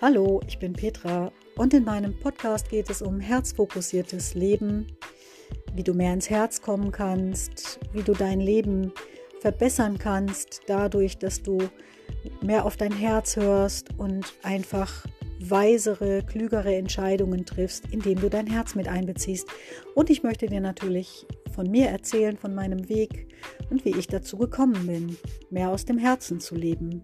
Hallo, ich bin Petra und in meinem Podcast geht es um herzfokussiertes Leben, wie du mehr ins Herz kommen kannst, wie du dein Leben verbessern kannst, dadurch, dass du mehr auf dein Herz hörst und einfach weisere, klügere Entscheidungen triffst, indem du dein Herz mit einbeziehst. Und ich möchte dir natürlich von mir erzählen, von meinem Weg und wie ich dazu gekommen bin, mehr aus dem Herzen zu leben.